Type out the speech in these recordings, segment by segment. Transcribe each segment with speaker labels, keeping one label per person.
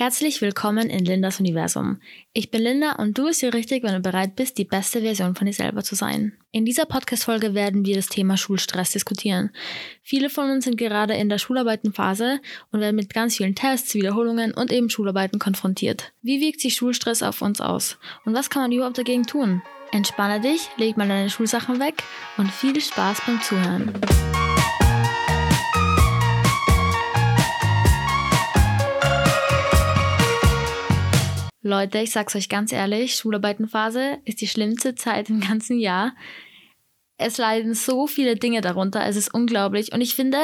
Speaker 1: Herzlich willkommen in Lindas Universum. Ich bin Linda und du bist hier richtig, wenn du bereit bist, die beste Version von dir selber zu sein. In dieser Podcast-Folge werden wir das Thema Schulstress diskutieren. Viele von uns sind gerade in der Schularbeitenphase und werden mit ganz vielen Tests, Wiederholungen und eben Schularbeiten konfrontiert. Wie wirkt sich Schulstress auf uns aus? Und was kann man überhaupt dagegen tun? Entspanne dich, leg mal deine Schulsachen weg und viel Spaß beim Zuhören. Leute, ich sag's euch ganz ehrlich, Schularbeitenphase ist die schlimmste Zeit im ganzen Jahr. Es leiden so viele Dinge darunter, es ist unglaublich. Und ich finde,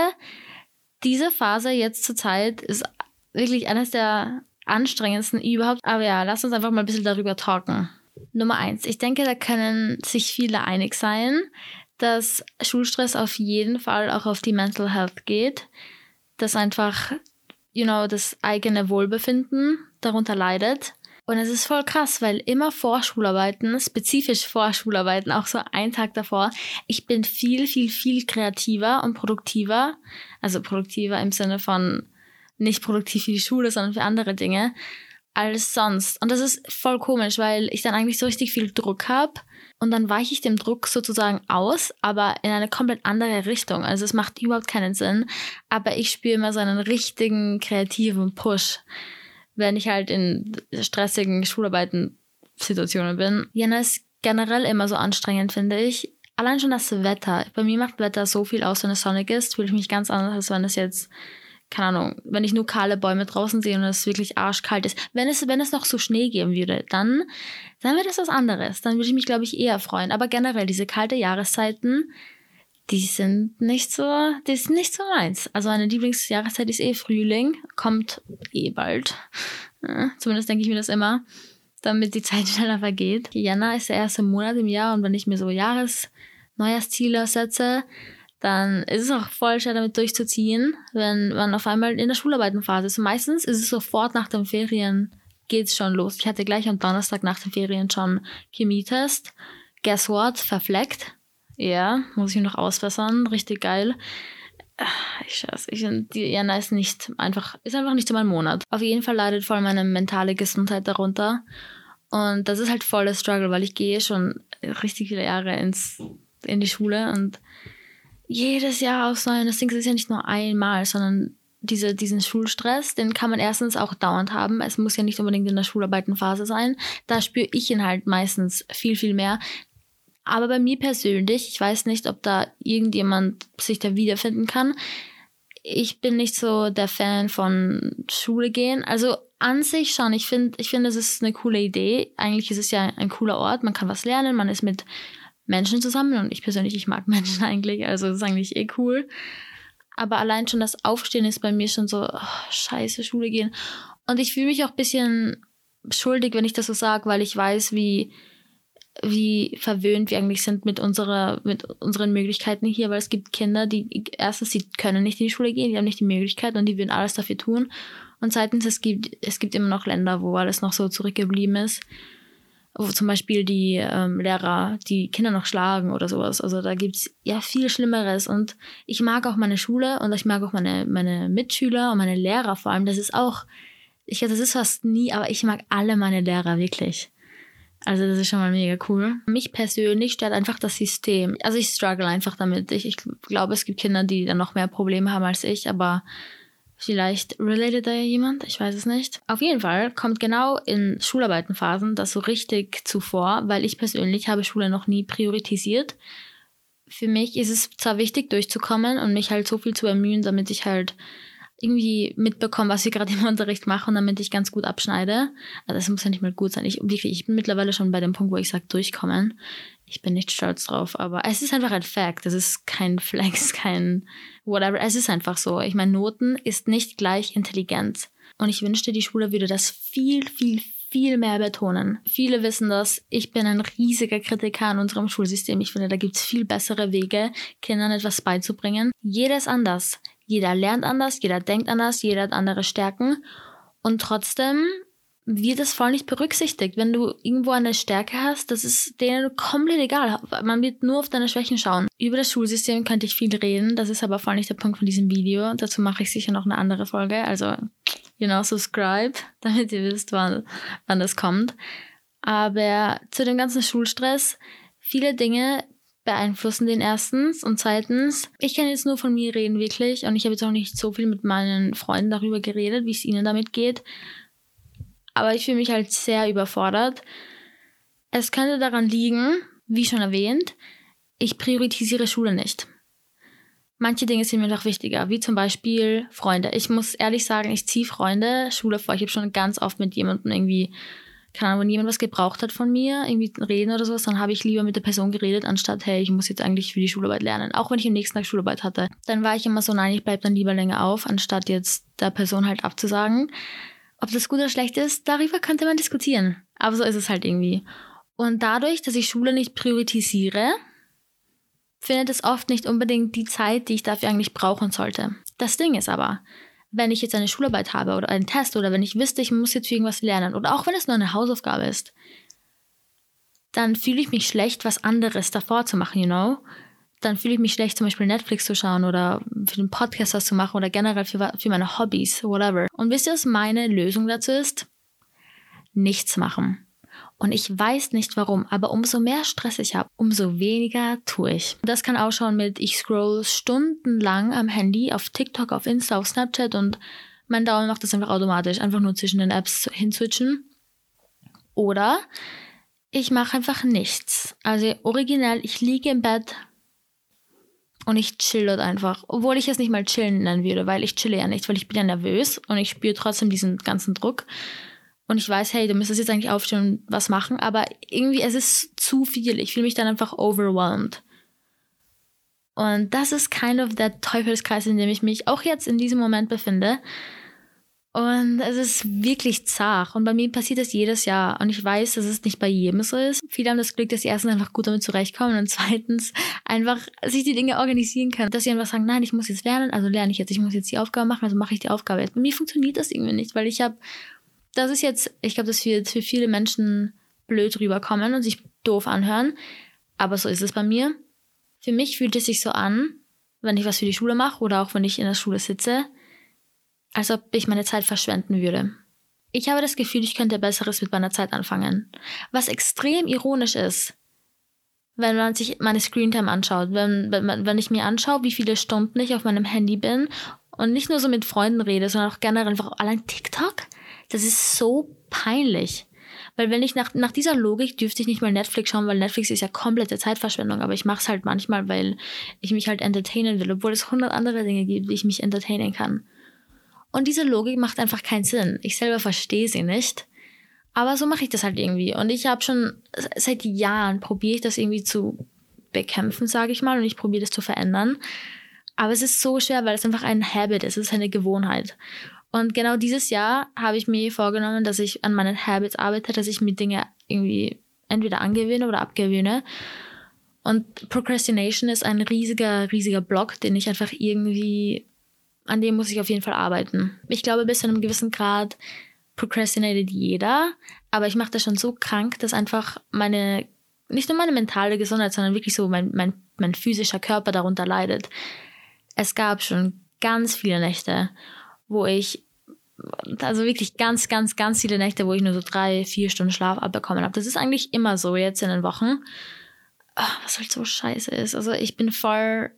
Speaker 1: diese Phase jetzt zur Zeit ist wirklich eines der anstrengendsten überhaupt. Aber ja, lasst uns einfach mal ein bisschen darüber talken. Nummer eins. Ich denke, da können sich viele einig sein, dass Schulstress auf jeden Fall auch auf die Mental Health geht. Dass einfach, you know, das eigene Wohlbefinden darunter leidet. Und es ist voll krass, weil immer vor Schularbeiten, spezifisch vor Schularbeiten, auch so einen Tag davor, ich bin viel, viel, viel kreativer und produktiver. Also produktiver im Sinne von nicht produktiv für die Schule, sondern für andere Dinge als sonst. Und das ist voll komisch, weil ich dann eigentlich so richtig viel Druck habe und dann weiche ich dem Druck sozusagen aus, aber in eine komplett andere Richtung. Also es macht überhaupt keinen Sinn, aber ich spüre immer so einen richtigen kreativen Push wenn ich halt in stressigen Schularbeiten-Situationen bin. Jena ist generell immer so anstrengend, finde ich. Allein schon das Wetter. Bei mir macht Wetter so viel aus, wenn es sonnig ist, fühle ich mich ganz anders, als wenn es jetzt, keine Ahnung, wenn ich nur kahle Bäume draußen sehe und es wirklich arschkalt ist. Wenn es, wenn es noch so Schnee geben würde, dann, dann wäre das was anderes. Dann würde ich mich, glaube ich, eher freuen. Aber generell, diese kalte Jahreszeiten, die sind nicht so, die sind nicht so meins. Also meine Lieblingsjahreszeit ist eh Frühling, kommt eh bald. Zumindest denke ich mir das immer, damit die Zeit schneller vergeht. Jänner ist der erste Monat im Jahr und wenn ich mir so Jahres, Neujahrsziele setze, dann ist es auch voll schwer damit durchzuziehen, wenn man auf einmal in der Schularbeitenphase ist. Und meistens ist es sofort nach den Ferien geht's schon los. Ich hatte gleich am Donnerstag nach den Ferien schon Chemietest. Guess what? Verfleckt ja, muss ich noch ausbessern. Richtig geil. Ich scheiße, ich, die Jana ist nicht einfach, ist einfach nicht so mein Monat. Auf jeden Fall leidet voll meine mentale Gesundheit darunter. Und das ist halt voll der Struggle, weil ich gehe schon richtig viele Jahre ins, in die Schule und jedes Jahr aufs Neue. Das Ding ist ja nicht nur einmal, sondern diese, diesen Schulstress, den kann man erstens auch dauernd haben. Es muss ja nicht unbedingt in der Schularbeitenphase sein. Da spüre ich ihn halt meistens viel, viel mehr. Aber bei mir persönlich, ich weiß nicht, ob da irgendjemand sich da wiederfinden kann. Ich bin nicht so der Fan von Schule gehen. Also an sich schon. Ich finde, ich finde, es ist eine coole Idee. Eigentlich ist es ja ein cooler Ort. Man kann was lernen. Man ist mit Menschen zusammen. Und ich persönlich, ich mag Menschen eigentlich. Also ist eigentlich eh cool. Aber allein schon das Aufstehen ist bei mir schon so, oh, scheiße, Schule gehen. Und ich fühle mich auch bisschen schuldig, wenn ich das so sage, weil ich weiß, wie wie verwöhnt wir eigentlich sind mit unserer, mit unseren Möglichkeiten hier, weil es gibt Kinder, die erstens, sie können nicht in die Schule gehen, die haben nicht die Möglichkeit und die würden alles dafür tun. Und zweitens, es gibt, es gibt immer noch Länder, wo alles noch so zurückgeblieben ist. Wo zum Beispiel die ähm, Lehrer die Kinder noch schlagen oder sowas. Also da gibt's ja viel Schlimmeres. Und ich mag auch meine Schule und ich mag auch meine, meine Mitschüler und meine Lehrer vor allem. Das ist auch, ich das ist fast nie, aber ich mag alle meine Lehrer wirklich. Also das ist schon mal mega cool. Mich persönlich stört einfach das System. Also ich struggle einfach damit. Ich, ich glaube, es gibt Kinder, die dann noch mehr Probleme haben als ich, aber vielleicht related da ja jemand, ich weiß es nicht. Auf jeden Fall kommt genau in Schularbeitenphasen das so richtig zuvor, weil ich persönlich habe Schule noch nie priorisiert. Für mich ist es zwar wichtig durchzukommen und mich halt so viel zu bemühen, damit ich halt irgendwie mitbekommen, was ich gerade im Unterricht mache und damit ich ganz gut abschneide. Also das muss ja nicht mal gut sein. Ich, wirklich, ich bin mittlerweile schon bei dem Punkt, wo ich sage, durchkommen. Ich bin nicht stolz drauf, aber es ist einfach ein Fact. Das ist kein Flex, kein whatever. Es ist einfach so. Ich meine, Noten ist nicht gleich Intelligenz. Und ich wünschte, die Schule würde das viel, viel, viel mehr betonen. Viele wissen das. Ich bin ein riesiger Kritiker an unserem Schulsystem. Ich finde, da gibt es viel bessere Wege, Kindern etwas beizubringen. Jeder ist anders. Jeder lernt anders, jeder denkt anders, jeder hat andere Stärken. Und trotzdem wird es voll nicht berücksichtigt. Wenn du irgendwo eine Stärke hast, das ist denen komplett egal. Man wird nur auf deine Schwächen schauen. Über das Schulsystem könnte ich viel reden, das ist aber voll nicht der Punkt von diesem Video. Dazu mache ich sicher noch eine andere Folge. Also you know, subscribe, damit ihr wisst, wann, wann das kommt. Aber zu dem ganzen Schulstress, viele Dinge beeinflussen den erstens und zweitens, ich kann jetzt nur von mir reden wirklich und ich habe jetzt auch nicht so viel mit meinen Freunden darüber geredet, wie es ihnen damit geht. Aber ich fühle mich halt sehr überfordert. Es könnte daran liegen, wie schon erwähnt, ich priorisiere Schule nicht. Manche Dinge sind mir noch wichtiger, wie zum Beispiel Freunde. Ich muss ehrlich sagen, ich ziehe Freunde, Schule vor. Ich habe schon ganz oft mit jemandem irgendwie, keine Ahnung, wenn jemand was gebraucht hat von mir, irgendwie reden oder sowas, dann habe ich lieber mit der Person geredet, anstatt, hey, ich muss jetzt eigentlich für die Schularbeit lernen. Auch wenn ich am nächsten Tag Schularbeit hatte. Dann war ich immer so, nein, ich bleibe dann lieber länger auf, anstatt jetzt der Person halt abzusagen. Ob das gut oder schlecht ist, darüber könnte man diskutieren. Aber so ist es halt irgendwie. Und dadurch, dass ich Schule nicht priorisiere, findet es oft nicht unbedingt die Zeit, die ich dafür eigentlich brauchen sollte. Das Ding ist aber, wenn ich jetzt eine Schularbeit habe oder einen Test oder wenn ich wüsste, ich muss jetzt irgendwas lernen oder auch wenn es nur eine Hausaufgabe ist, dann fühle ich mich schlecht, was anderes davor zu machen, you know? Dann fühle ich mich schlecht, zum Beispiel Netflix zu schauen oder für den Podcast was zu machen oder generell für, für meine Hobbys, whatever. Und wisst ihr, was meine Lösung dazu ist? Nichts machen. Und ich weiß nicht warum, aber umso mehr Stress ich habe, umso weniger tue ich. Das kann ausschauen mit, ich scroll stundenlang am Handy auf TikTok, auf Insta, auf Snapchat und mein Daumen macht das einfach automatisch, einfach nur zwischen den Apps hinswitchen. Oder ich mache einfach nichts. Also originell, ich liege im Bett und ich chill dort einfach. Obwohl ich es nicht mal chillen nennen würde, weil ich chille ja nicht, weil ich bin ja nervös und ich spüre trotzdem diesen ganzen Druck und ich weiß, hey, du müsstest jetzt eigentlich aufstehen und was machen, aber irgendwie es ist zu viel. Ich fühle mich dann einfach overwhelmed. Und das ist kind of der Teufelskreis, in dem ich mich auch jetzt in diesem Moment befinde. Und es ist wirklich zart. Und bei mir passiert das jedes Jahr. Und ich weiß, dass es nicht bei jedem so ist. Viele haben das Glück, dass sie erstens einfach gut damit zurechtkommen und zweitens einfach sich die Dinge organisieren können. Dass sie einfach sagen, nein, ich muss jetzt lernen, also lerne ich jetzt. Ich muss jetzt die Aufgabe machen, also mache ich die Aufgabe jetzt. Bei mir funktioniert das irgendwie nicht, weil ich habe das ist jetzt, ich glaube, das wird für viele Menschen blöd rüberkommen und sich doof anhören. Aber so ist es bei mir. Für mich fühlt es sich so an, wenn ich was für die Schule mache oder auch wenn ich in der Schule sitze, als ob ich meine Zeit verschwenden würde. Ich habe das Gefühl, ich könnte Besseres mit meiner Zeit anfangen. Was extrem ironisch ist, wenn man sich meine Screentime anschaut, wenn, wenn, wenn ich mir anschaue, wie viele Stunden ich auf meinem Handy bin und nicht nur so mit Freunden rede, sondern auch generell einfach allein TikTok. Das ist so peinlich. Weil wenn ich nach, nach dieser Logik dürfte ich nicht mal Netflix schauen, weil Netflix ist ja komplette Zeitverschwendung, aber ich mache es halt manchmal, weil ich mich halt entertainen will, obwohl es hundert andere Dinge gibt, wie ich mich entertainen kann. Und diese Logik macht einfach keinen Sinn. Ich selber verstehe sie nicht. Aber so mache ich das halt irgendwie. Und ich habe schon seit Jahren probiere ich das irgendwie zu bekämpfen, sage ich mal, und ich probiere das zu verändern. Aber es ist so schwer, weil es einfach ein Habit ist, es ist eine Gewohnheit. Und genau dieses Jahr habe ich mir vorgenommen, dass ich an meinen Habits arbeite, dass ich mir Dinge irgendwie entweder angewöhne oder abgewöhne. Und Procrastination ist ein riesiger, riesiger Block, den ich einfach irgendwie, an dem muss ich auf jeden Fall arbeiten. Ich glaube, bis zu einem gewissen Grad procrastinated jeder, aber ich mache das schon so krank, dass einfach meine, nicht nur meine mentale Gesundheit, sondern wirklich so mein, mein, mein physischer Körper darunter leidet. Es gab schon ganz viele Nächte, wo ich also wirklich ganz, ganz, ganz viele Nächte, wo ich nur so drei, vier Stunden Schlaf abbekommen habe. Das ist eigentlich immer so jetzt in den Wochen. Ach, was halt so scheiße ist. Also ich bin voll.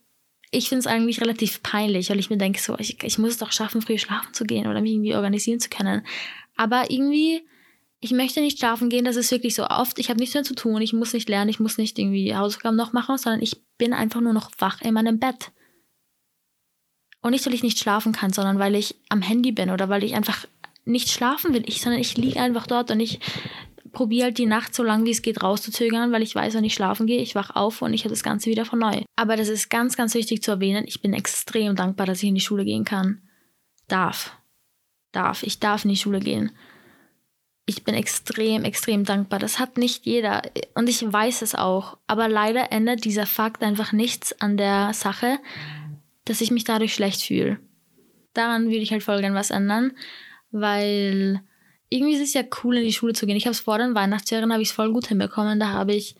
Speaker 1: Ich finde es eigentlich relativ peinlich, weil ich mir denke, so, ich, ich muss es doch schaffen, früh schlafen zu gehen oder mich irgendwie organisieren zu können. Aber irgendwie, ich möchte nicht schlafen gehen, das ist wirklich so oft, ich habe nichts mehr zu tun, ich muss nicht lernen, ich muss nicht irgendwie Hausaufgaben noch machen, sondern ich bin einfach nur noch wach in meinem Bett. Und nicht, weil ich nicht schlafen kann, sondern weil ich am Handy bin oder weil ich einfach nicht schlafen will, ich, sondern ich liege einfach dort und ich probiere halt die Nacht so lange wie es geht rauszuzögern, weil ich weiß, wenn ich schlafen gehe, ich wach auf und ich habe das Ganze wieder von neu. Aber das ist ganz, ganz wichtig zu erwähnen. Ich bin extrem dankbar, dass ich in die Schule gehen kann. Darf. Darf. Ich darf in die Schule gehen. Ich bin extrem, extrem dankbar. Das hat nicht jeder. Und ich weiß es auch. Aber leider ändert dieser Fakt einfach nichts an der Sache, dass ich mich dadurch schlecht fühle. Daran würde ich halt voll gern was ändern, weil irgendwie ist es ja cool, in die Schule zu gehen. Ich habe es vor den Weihnachtsferien, habe ich es voll gut hinbekommen. Da habe ich,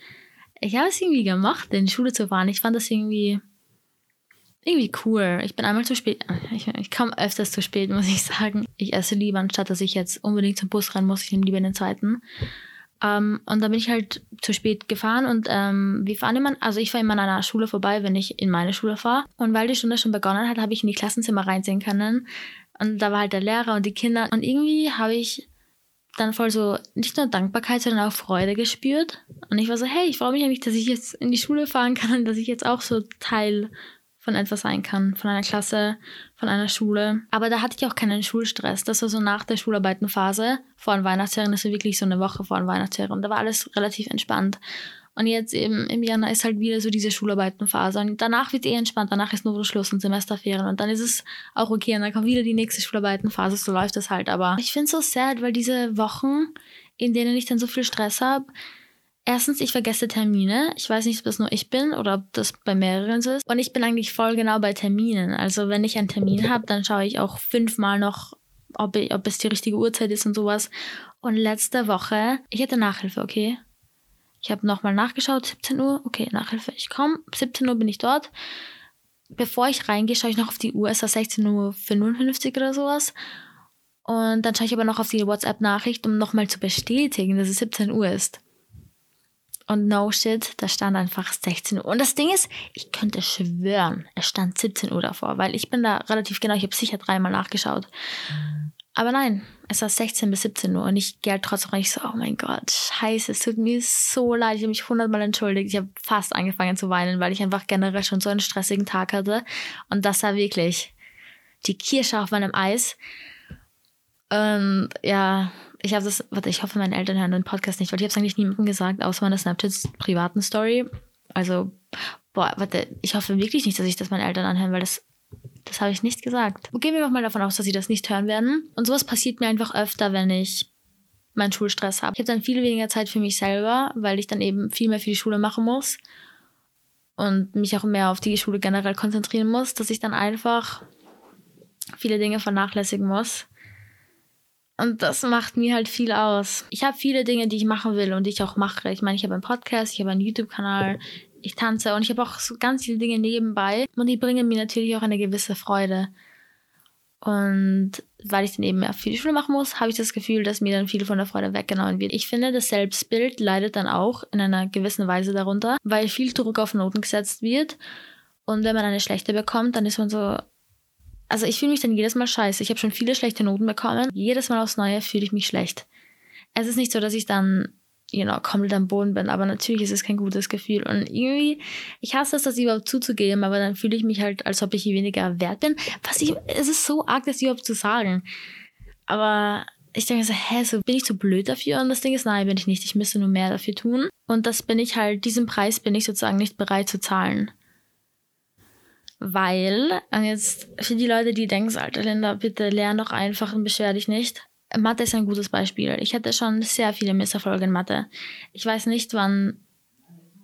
Speaker 1: ich habe es irgendwie gemacht, in die Schule zu fahren. Ich fand das irgendwie, irgendwie cool. Ich bin einmal zu spät. Ich, ich komme öfters zu spät, muss ich sagen. Ich esse lieber, anstatt dass ich jetzt unbedingt zum Bus rennen muss. Ich nehme lieber den zweiten. Ähm, und dann bin ich halt zu spät gefahren und ähm, wir fahren immer, also ich fahre immer an einer Schule vorbei, wenn ich in meine Schule fahre. Und weil die Stunde schon begonnen hat, habe ich in die Klassenzimmer reinsehen können. Und da war halt der Lehrer und die Kinder. Und irgendwie habe ich dann voll so nicht nur Dankbarkeit, sondern auch Freude gespürt. Und ich war so, hey, ich freue mich eigentlich, dass ich jetzt in die Schule fahren kann und dass ich jetzt auch so Teil von etwas sein kann, von einer Klasse, von einer Schule. Aber da hatte ich auch keinen Schulstress. Das war so nach der Schularbeitenphase, vor den Weihnachtsferien, das war wirklich so eine Woche vor den Weihnachtsferien. Da war alles relativ entspannt. Und jetzt eben im Januar ist halt wieder so diese Schularbeitenphase. Und danach wird es eh entspannt. Danach ist nur Schluss und Semesterferien. Und dann ist es auch okay. Und dann kommt wieder die nächste Schularbeitenphase. So läuft das halt. Aber ich finde es so sad, weil diese Wochen, in denen ich dann so viel Stress habe, Erstens, ich vergesse Termine. Ich weiß nicht, ob das nur ich bin oder ob das bei mehreren so ist. Und ich bin eigentlich voll genau bei Terminen. Also wenn ich einen Termin habe, dann schaue ich auch fünfmal noch, ob, ich, ob es die richtige Uhrzeit ist und sowas. Und letzte Woche, ich hatte Nachhilfe, okay? Ich habe nochmal nachgeschaut, 17 Uhr, okay, Nachhilfe, ich komme. 17 Uhr bin ich dort. Bevor ich reingehe, schaue ich noch auf die Uhr, es war 16.55 Uhr oder sowas. Und dann schaue ich aber noch auf die WhatsApp-Nachricht, um nochmal zu bestätigen, dass es 17 Uhr ist. Und no shit, da stand einfach 16 Uhr. Und das Ding ist, ich könnte schwören, es stand 17 Uhr davor, weil ich bin da relativ genau, ich habe sicher dreimal nachgeschaut. Aber nein, es war 16 bis 17 Uhr und ich gehe halt trotzdem rein. Ich so, oh mein Gott, scheiße, es tut mir so leid. Ich habe mich hundertmal entschuldigt. Ich habe fast angefangen zu weinen, weil ich einfach generell schon so einen stressigen Tag hatte. Und das war wirklich die Kirsche auf meinem Eis. Und ja, ich habe das, warte, ich hoffe, meine Eltern hören den Podcast nicht, weil ich habe es eigentlich niemandem gesagt, außer meiner Snapchat-privaten Story. Also, boah, warte, ich hoffe wirklich nicht, dass ich das meinen Eltern anhören, weil das, das habe ich nicht gesagt. Gehen wir mal davon aus, dass sie das nicht hören werden. Und sowas passiert mir einfach öfter, wenn ich meinen Schulstress habe. Ich habe dann viel weniger Zeit für mich selber, weil ich dann eben viel mehr für die Schule machen muss und mich auch mehr auf die Schule generell konzentrieren muss, dass ich dann einfach viele Dinge vernachlässigen muss. Und das macht mir halt viel aus. Ich habe viele Dinge, die ich machen will und die ich auch mache. Ich meine, ich habe einen Podcast, ich habe einen YouTube-Kanal, ich tanze und ich habe auch so ganz viele Dinge nebenbei und die bringen mir natürlich auch eine gewisse Freude. Und weil ich dann eben mehr für die Schule machen muss, habe ich das Gefühl, dass mir dann viel von der Freude weggenommen wird. Ich finde, das Selbstbild leidet dann auch in einer gewissen Weise darunter, weil viel Druck auf Noten gesetzt wird. Und wenn man eine schlechte bekommt, dann ist man so, also ich fühle mich dann jedes Mal scheiße. Ich habe schon viele schlechte Noten bekommen. Jedes Mal aufs Neue fühle ich mich schlecht. Es ist nicht so, dass ich dann, you know, komplett am Boden bin, aber natürlich ist es kein gutes Gefühl. Und irgendwie, ich hasse es, das überhaupt zuzugeben, aber dann fühle ich mich halt, als ob ich weniger wert bin. Was ich, es ist so arg, das überhaupt zu sagen. Aber ich denke so, hä, so bin ich zu blöd dafür? Und das Ding ist, nein, bin ich nicht. Ich müsste nur mehr dafür tun. Und das bin ich halt, diesen Preis bin ich sozusagen nicht bereit zu zahlen. Weil, und jetzt für die Leute, die denken, Alter Linda, bitte lern doch einfach und beschwer dich nicht. Mathe ist ein gutes Beispiel. Ich hatte schon sehr viele Misserfolge in Mathe. Ich weiß nicht, wann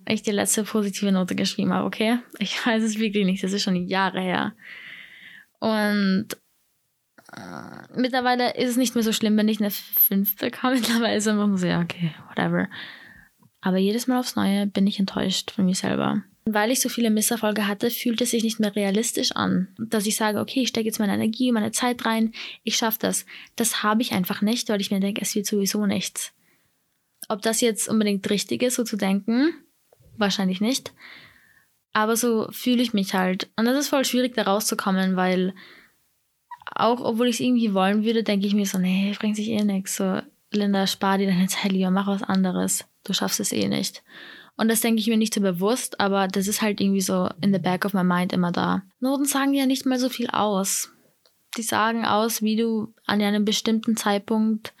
Speaker 1: ich die letzte positive Note geschrieben habe, okay? Ich weiß es wirklich nicht. Das ist schon Jahre her. Und äh, mittlerweile ist es nicht mehr so schlimm, wenn ich eine 5 bekomme. Mittlerweile ist es einfach so, ja, okay, whatever. Aber jedes Mal aufs Neue bin ich enttäuscht von mir selber. Weil ich so viele Misserfolge hatte, fühlt es sich nicht mehr realistisch an, dass ich sage, okay, ich stecke jetzt meine Energie, meine Zeit rein, ich schaffe das. Das habe ich einfach nicht, weil ich mir denke, es wird sowieso nichts. Ob das jetzt unbedingt richtig ist, so zu denken, wahrscheinlich nicht. Aber so fühle ich mich halt. Und das ist voll schwierig, da rauszukommen, weil auch obwohl ich es irgendwie wollen würde, denke ich mir so, nee, bringt sich eh nichts. So, Linda, spar dir deine Zeit lieber, mach was anderes. Du schaffst es eh nicht. Und das denke ich mir nicht so bewusst, aber das ist halt irgendwie so in the back of my mind immer da. Noten sagen ja nicht mal so viel aus. Die sagen aus, wie du an einem bestimmten Zeitpunkt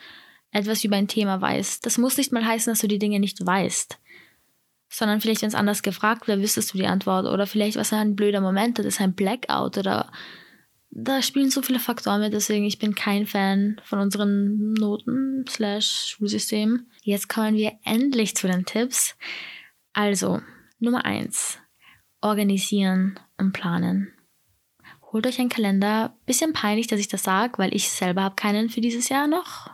Speaker 1: etwas über ein Thema weißt. Das muss nicht mal heißen, dass du die Dinge nicht weißt. Sondern vielleicht, wenn es anders gefragt wäre, wüsstest du die Antwort. Oder vielleicht was ein blöder Moment, das ist ein Blackout oder da spielen so viele Faktoren mit, deswegen ich bin kein Fan von unseren Noten slash Schulsystem. Jetzt kommen wir endlich zu den Tipps. Also, Nummer eins: Organisieren und planen. Holt euch einen Kalender. Bisschen peinlich, dass ich das sage, weil ich selber habe keinen für dieses Jahr noch.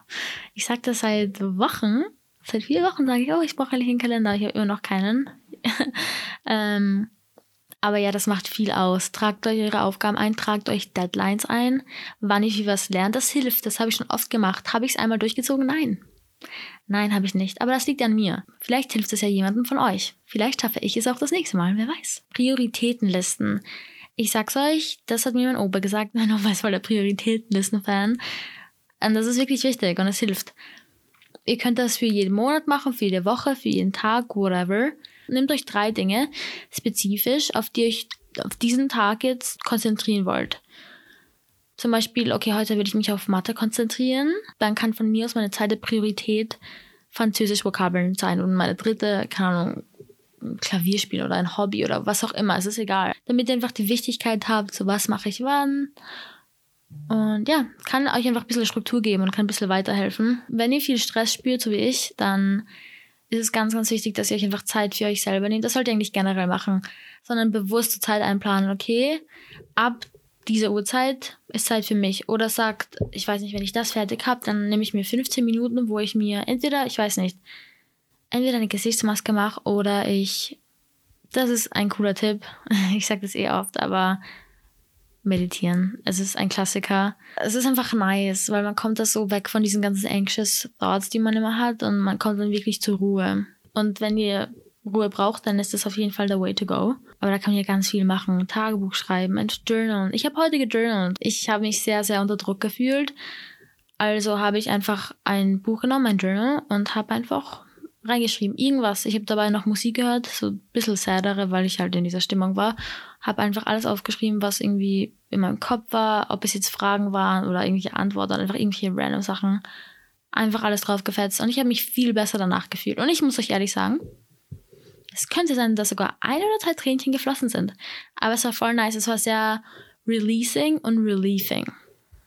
Speaker 1: Ich sage das seit Wochen. Seit vier Wochen sage ich, oh, ich brauche eigentlich einen Kalender. Ich habe immer noch keinen. ähm, Aber ja, das macht viel aus. Tragt euch eure Aufgaben ein, tragt euch Deadlines ein, wann ich wie was lernt. Das hilft. Das habe ich schon oft gemacht. Habe ich es einmal durchgezogen? Nein. Nein, habe ich nicht. Aber das liegt an mir. Vielleicht hilft es ja jemandem von euch. Vielleicht schaffe ich es auch das nächste Mal. Wer weiß. Prioritätenlisten. Ich sag's euch, das hat mir mein Opa gesagt. Mein Opa ist voll der Prioritätenlisten-Fan. Und das ist wirklich wichtig und es hilft. Ihr könnt das für jeden Monat machen, für jede Woche, für jeden Tag, whatever. Nehmt euch drei Dinge spezifisch, auf die ihr euch auf diesen Tag jetzt konzentrieren wollt. Zum Beispiel, okay, heute will ich mich auf Mathe konzentrieren. Dann kann von mir aus meine zweite Priorität Französisch-Vokabeln sein und meine dritte, keine Ahnung, Klavierspiel oder ein Hobby oder was auch immer, es ist egal. Damit ihr einfach die Wichtigkeit habt, so was mache ich wann. Und ja, kann euch einfach ein bisschen Struktur geben und kann ein bisschen weiterhelfen. Wenn ihr viel Stress spürt, so wie ich, dann ist es ganz, ganz wichtig, dass ihr euch einfach Zeit für euch selber nehmt. Das sollt ihr eigentlich generell machen, sondern bewusste Zeit einplanen. Okay, ab diese Uhrzeit ist Zeit für mich. Oder sagt, ich weiß nicht, wenn ich das fertig habe, dann nehme ich mir 15 Minuten, wo ich mir entweder, ich weiß nicht, entweder eine Gesichtsmaske mache oder ich, das ist ein cooler Tipp, ich sage das eh oft, aber meditieren. Es ist ein Klassiker. Es ist einfach nice, weil man kommt da so weg von diesen ganzen anxious Thoughts, die man immer hat und man kommt dann wirklich zur Ruhe. Und wenn ihr Ruhe braucht, dann ist das auf jeden Fall der Way to go. Aber da kann man ja ganz viel machen. Tagebuch schreiben, ein Journal. Ich habe heute gejournalt. Ich habe mich sehr, sehr unter Druck gefühlt. Also habe ich einfach ein Buch genommen, ein Journal, und habe einfach reingeschrieben. Irgendwas. Ich habe dabei noch Musik gehört, so ein bisschen sadere, weil ich halt in dieser Stimmung war. Habe einfach alles aufgeschrieben, was irgendwie in meinem Kopf war, ob es jetzt Fragen waren oder irgendwelche Antworten, einfach irgendwelche random Sachen. Einfach alles drauf gefetzt. Und ich habe mich viel besser danach gefühlt. Und ich muss euch ehrlich sagen, es könnte sein, dass sogar ein oder zwei Tränchen geflossen sind. Aber es war voll nice. Es war sehr releasing und relieving.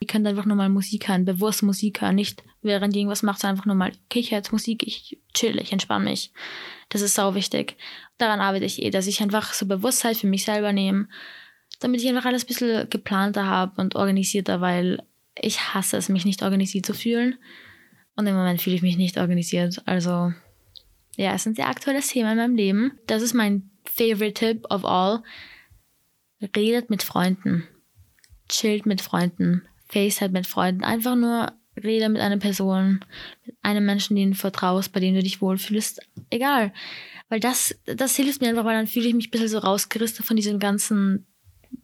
Speaker 1: Ihr könnt einfach nur mal Musik hören, bewusst Musik hören, nicht während ihr irgendwas macht, sondern einfach nur mal, okay, ich höre jetzt Musik, ich chill, ich entspanne mich. Das ist sau wichtig. Daran arbeite ich eh, dass ich einfach so Bewusstheit für mich selber nehme, damit ich einfach alles ein bisschen geplanter habe und organisierter, weil ich hasse es, mich nicht organisiert zu fühlen. Und im Moment fühle ich mich nicht organisiert. Also ja, es ist ein sehr aktuelles Thema in meinem Leben. Das ist mein favorite Tip of all. Redet mit Freunden. Chillt mit Freunden. FaceTime mit Freunden. Einfach nur rede mit einer Person, mit einem Menschen, den du vertraust, bei dem du dich wohlfühlst. Egal. Weil das, das hilft mir einfach, weil dann fühle ich mich ein bisschen so rausgerissen von diesem ganzen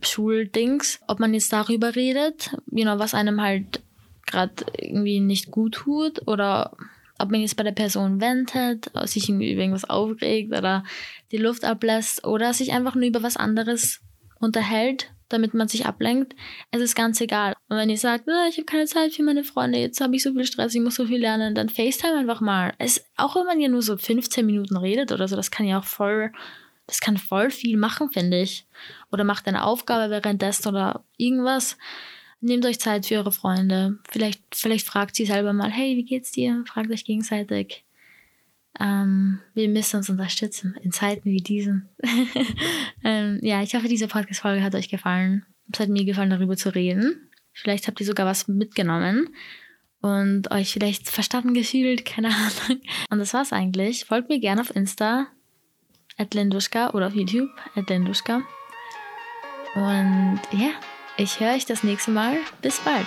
Speaker 1: Schuldings. Ob man jetzt darüber redet, you know, was einem halt gerade irgendwie nicht gut tut oder ob man jetzt bei der Person wendet, sich über irgendwas aufregt oder die Luft ablässt oder sich einfach nur über was anderes unterhält, damit man sich ablenkt. Es ist ganz egal. Und wenn ihr sagt, oh, ich habe keine Zeit für meine Freunde, jetzt habe ich so viel Stress, ich muss so viel lernen, dann FaceTime einfach mal. Es, auch wenn man ja nur so 15 Minuten redet oder so, das kann ja auch voll, das kann voll viel machen, finde ich. Oder macht eine Aufgabe währenddessen oder irgendwas. Nehmt euch Zeit für eure Freunde. Vielleicht, vielleicht fragt sie selber mal, hey, wie geht's dir? Fragt euch gegenseitig. Ähm, wir müssen uns unterstützen in Zeiten wie diesen. ähm, ja, ich hoffe, diese Podcast-Folge hat euch gefallen. Es hat mir gefallen, darüber zu reden. Vielleicht habt ihr sogar was mitgenommen und euch vielleicht verstanden gefühlt, keine Ahnung. Und das war's eigentlich. Folgt mir gerne auf Insta, at Lenduschka oder auf YouTube, at Lenduschka. Und ja, ich höre euch das nächste Mal. Bis bald.